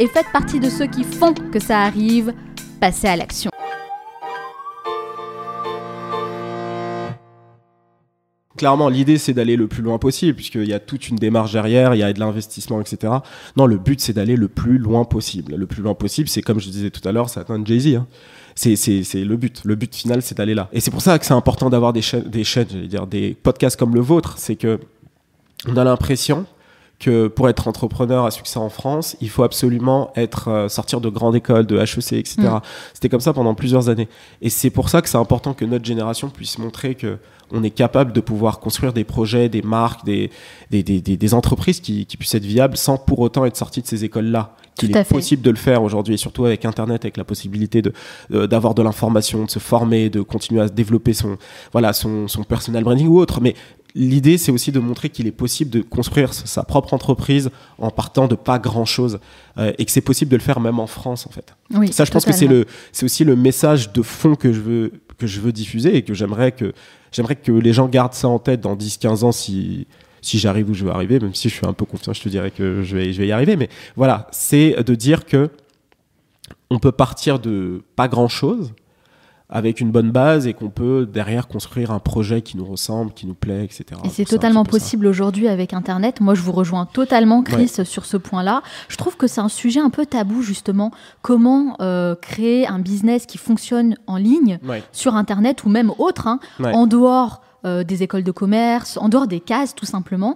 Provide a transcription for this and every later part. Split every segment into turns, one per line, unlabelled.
et faites partie de ceux qui font que ça arrive. Passez à l'action.
Clairement, l'idée c'est d'aller le plus loin possible, puisqu'il y a toute une démarche derrière, il y a de l'investissement, etc. Non, le but c'est d'aller le plus loin possible. Le plus loin possible, c'est comme je disais tout à l'heure, c'est atteindre Jay-Z. Hein. C'est, le but. Le but final, c'est d'aller là. Et c'est pour ça que c'est important d'avoir des chaînes, des dire, des podcasts comme le vôtre. C'est que on a l'impression que pour être entrepreneur à succès en France, il faut absolument être euh, sortir de grandes écoles, de HEC, etc. Mm. C'était comme ça pendant plusieurs années. Et c'est pour ça que c'est important que notre génération puisse montrer que on est capable de pouvoir construire des projets, des marques, des, des, des, des entreprises qui, qui, puissent être viables sans pour autant être sortis de ces écoles-là. Qu'il est possible de le faire aujourd'hui, et surtout avec Internet, avec la possibilité de d'avoir de l'information, de se former, de continuer à développer son voilà son, son personal branding ou autre. Mais l'idée, c'est aussi de montrer qu'il est possible de construire sa propre entreprise en partant de pas grand chose euh, et que c'est possible de le faire même en France en fait.
Oui,
ça, je pense que c'est le, c'est aussi le message de fond que je veux que je veux diffuser et que j'aimerais que j'aimerais que les gens gardent ça en tête dans 10-15 ans si si j'arrive où je veux arriver, même si je suis un peu confiant, je te dirais que je vais, je vais y arriver. Mais voilà, c'est de dire que on peut partir de pas grand chose avec une bonne base et qu'on peut derrière construire un projet qui nous ressemble, qui nous plaît, etc.
Et c'est totalement possible aujourd'hui avec Internet. Moi, je vous rejoins totalement, Chris, sur ce point-là. Je trouve que c'est un sujet un peu tabou, justement. Comment euh, créer un business qui fonctionne en ligne, sur Internet ou même autre, hein, en dehors euh, des écoles de commerce, en dehors des cases, tout simplement.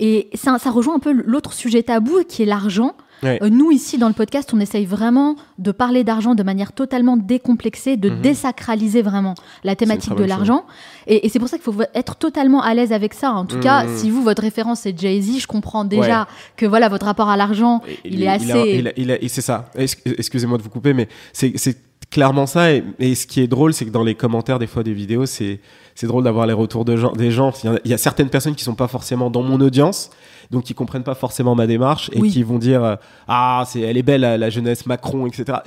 Et ça, ça rejoint un peu l'autre sujet tabou qui est l'argent. Euh, nous, ici, dans le podcast, on essaye vraiment de parler d'argent de manière totalement décomplexée, de mhm. désacraliser vraiment la thématique de l'argent. Et, c'est pour ça qu'il faut être totalement à l'aise avec ça. En tout cas, mhm. si vous, votre référence est Jay-Z, je comprends déjà que voilà, votre rapport à l'argent, il, est assez.
et c'est ça. Excusez-moi de vous couper, mais c'est clairement ça. Et, ce qui est drôle, c'est que dans les commentaires des fois des vidéos, c'est drôle d'avoir les retours de gens, des gens. Il y, a, certaines personnes qui sont pas forcément dans mon audience, donc qui comprennent pas forcément ma démarche et qui vont dire euh, ah c'est elle est belle la, jeunesse Macron etc.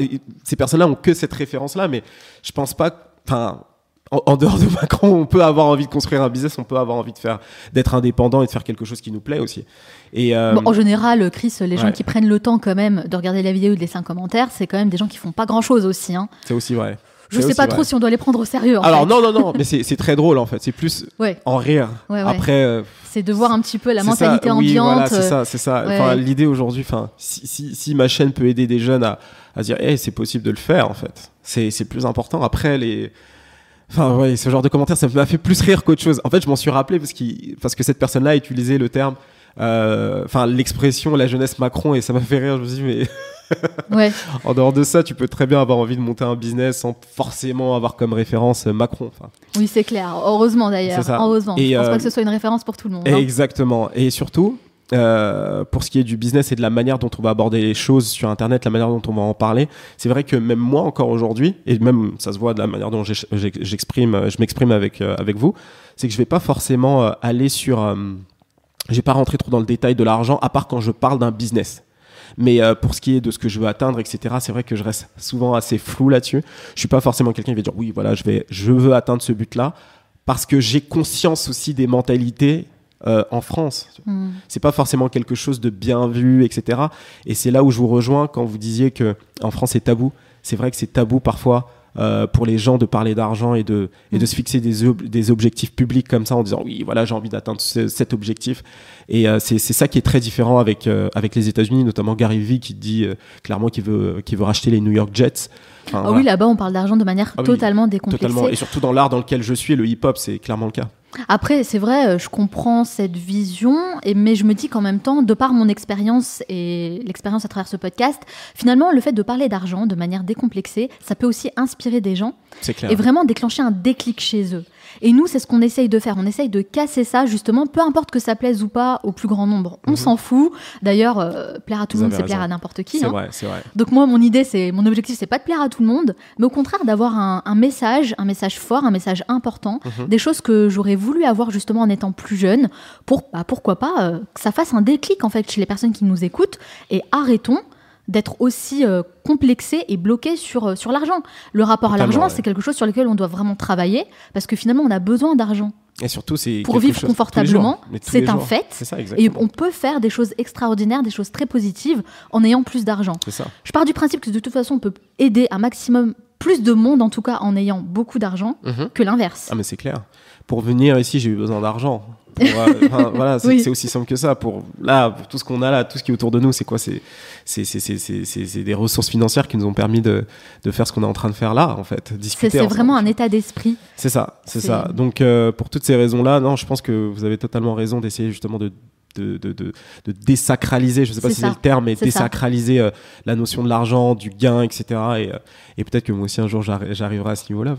ces personnes-là ont que cette référence-là, mais je pense pas. Enfin, en, dehors de Macron, on peut avoir envie de construire un business, on peut avoir envie de faire, d'être indépendant et de faire quelque chose qui nous plaît aussi.
Et euh, en général, Chris, les gens qui prennent le temps quand même de regarder la vidéo et de laisser un commentaire, c'est quand même des gens qui font pas grand chose aussi. Hein.
C'est aussi vrai.
Je sais pas trop si on doit les prendre au sérieux.
Alors non, non, non, mais c'est très drôle en fait. C'est plus en rire. Après. Euh,
c'est de voir un petit peu la mentalité ambiante.
Voilà, c'est ça, c'est ça. Enfin, l'idée aujourd'hui, enfin, si, si, si, ma chaîne peut aider des jeunes à, à dire, hey, c'est possible de le faire en fait. C'est plus important. Après les Enfin, ouais, ce genre de commentaire, ça m'a fait plus rire qu'autre chose. En fait, je m'en suis rappelé parce, parce que cette personne-là a utilisé le terme, euh, enfin, l'expression la jeunesse Macron et ça m'a fait rire. Je me suis dit, mais.
ouais.
En dehors de ça, tu peux très bien avoir envie de monter un business sans forcément avoir comme référence Macron. Enfin,
oui, c'est clair. Heureusement d'ailleurs. Heureusement. Et je pense pas euh, que ce soit une référence pour tout le monde.
Hein. Exactement. Et surtout, euh, pour ce qui est du business et de la manière dont on va aborder les choses sur Internet, la manière dont on va en parler, c'est vrai que même moi encore aujourd'hui, et même ça se voit de la manière dont j'exprime, je m'exprime avec, euh, avec vous, c'est que je vais pas forcément euh, aller sur Je vais pas rentrer trop dans le détail de l'argent, à part quand je parle d'un business. Mais euh, pour ce qui est de ce que je veux atteindre, etc., c'est vrai que je reste souvent assez flou là-dessus. Je suis pas forcément quelqu'un qui va dire oui, voilà, je vais, je veux atteindre ce but-là, parce que j'ai conscience aussi des mentalités euh, en France.
Hmm.
C'est pas forcément quelque chose de bien vu, etc. Et c'est là où je vous rejoins quand vous disiez que en France c'est tabou. C'est vrai que c'est tabou parfois. euh, pour les gens de parler d'argent et de, et de
Mm.
se fixer des, ob- des objectifs publics comme ça en disant oui voilà j'ai envie d'atteindre ce- cet objectif et euh, c'est ça qui est très différent avec, euh, avec les États-Unis notamment Gary Vee qui dit clairement qu'il veut, racheter les New York Jets Enfin,
Ah
voilà,
oui, là-bas, on parle d'argent de manière
Ah oui,
totalement décomplexée.
totalement et surtout dans l'art dans lequel je suis le hip-hop c'est clairement le cas
Après, c'est vrai, euh, je comprends cette vision, et, mais je me dis qu'en même temps, de par mon expérience et l'expérience à travers ce podcast, finalement, le fait de parler d'argent de manière décomplexée, ça peut aussi inspirer des gens et vraiment déclencher un déclic chez eux. Et nous, c'est ce qu'on essaye de faire. On essaye de casser ça, justement, peu importe que ça plaise ou pas au plus grand nombre. On
Mhm.
s'en fout. D'ailleurs, euh, plaire à tout le monde, c'est plaire à n'importe qui.
c'est
hein.
vrai c'est vrai
Donc moi, mon idée, c'est mon objectif, c'est pas de plaire à tout le monde, mais au contraire d'avoir un, un message, un message fort, un message important,
Mhm.
des choses que j'aurais voulu avoir justement en étant plus jeune, pour bah, pourquoi pas euh, que ça fasse un déclic en fait chez les personnes qui nous écoutent et arrêtons d'être aussi euh, complexés et bloqués sur, euh, sur l'argent. Le rapport à l'argent,
ouais.
c'est quelque chose sur lequel on doit vraiment travailler parce que finalement, on a besoin d'argent.
et surtout c'est
Pour vivre
chose-
confortablement, c'est un fait.
ça
Et on peut faire des choses extraordinaires, des choses très positives en ayant plus d'argent. Je pars du principe que de toute façon, on peut aider un maximum, plus de monde en tout cas, en ayant beaucoup d'argent
Mhm.
que l'inverse.
Ah mais c'est clair. Pour venir ici, j'ai eu besoin d'argent. Euh, voilà, c'est
Oui.
aussi simple que ça. Pour là, pour tout ce qu'on a là, tout ce qui est autour de nous, c'est quoi? C'est des ressources financières qui nous ont permis de, de faire ce qu'on est en train de faire là, en fait.
C'est
Discuter.
c'est vraiment un état d'esprit.
C'est ça, c'est
C'est-
ça. Donc euh, pour toutes ces raisons-là, non, je pense que vous avez totalement raison d'essayer justement de de, de, de, de désacraliser, je sais pas si c'est le terme, mais désacraliser euh, la notion de l'argent, du gain, etc. Et, euh, et peut-être que moi aussi un jour j'arri- j'arriverai à ce niveau-là.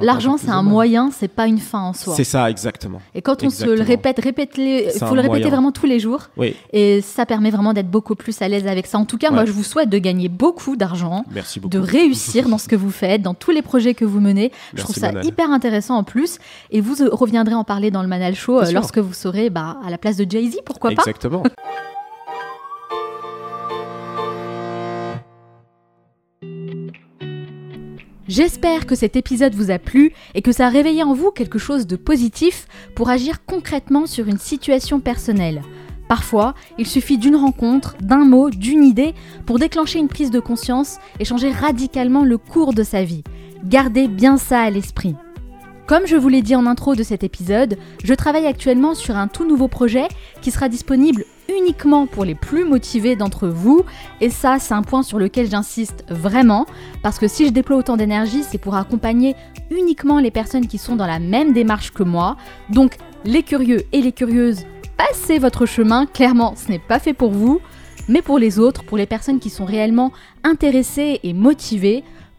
L'argent, c'est un moyen, c'est pas une fin en soi.
C'est ça, exactement.
Et quand on se le répète, répète-le, il faut le répéter
moyen.
vraiment tous les jours.
Oui,
Et ça permet vraiment d'être beaucoup plus à l'aise avec ça. En tout cas, moi, je vous souhaite de gagner beaucoup d'argent. de réussir dans ce que vous faites, dans tous les projets que vous menez. je trouve ça
Manal.
hyper intéressant en plus. Et vous euh, reviendrez en parler dans le Manal Show euh, lorsque vous serez bah, à la place de Jay-Z, pourquoi pas
Exactement.
J'espère que cet épisode vous a plu et que ça a réveillé en vous quelque chose de positif pour agir concrètement sur une situation personnelle. Parfois, il suffit d'une rencontre, d'un mot, d'une idée pour déclencher une prise de conscience et changer radicalement le cours de sa vie. Gardez bien ça à l'esprit. Comme je vous l'ai dit en intro de cet épisode, je travaille actuellement sur un tout nouveau projet qui sera disponible uniquement pour les plus motivés d'entre vous. Et ça, c'est un point sur lequel j'insiste vraiment, parce que si je déploie autant d'énergie, c'est pour accompagner uniquement les personnes qui sont dans la même démarche que moi. Donc, les curieux et les curieuses, passez votre chemin, clairement, ce n'est pas fait pour vous. Mais pour les autres, pour les personnes qui sont réellement intéressées et motivées,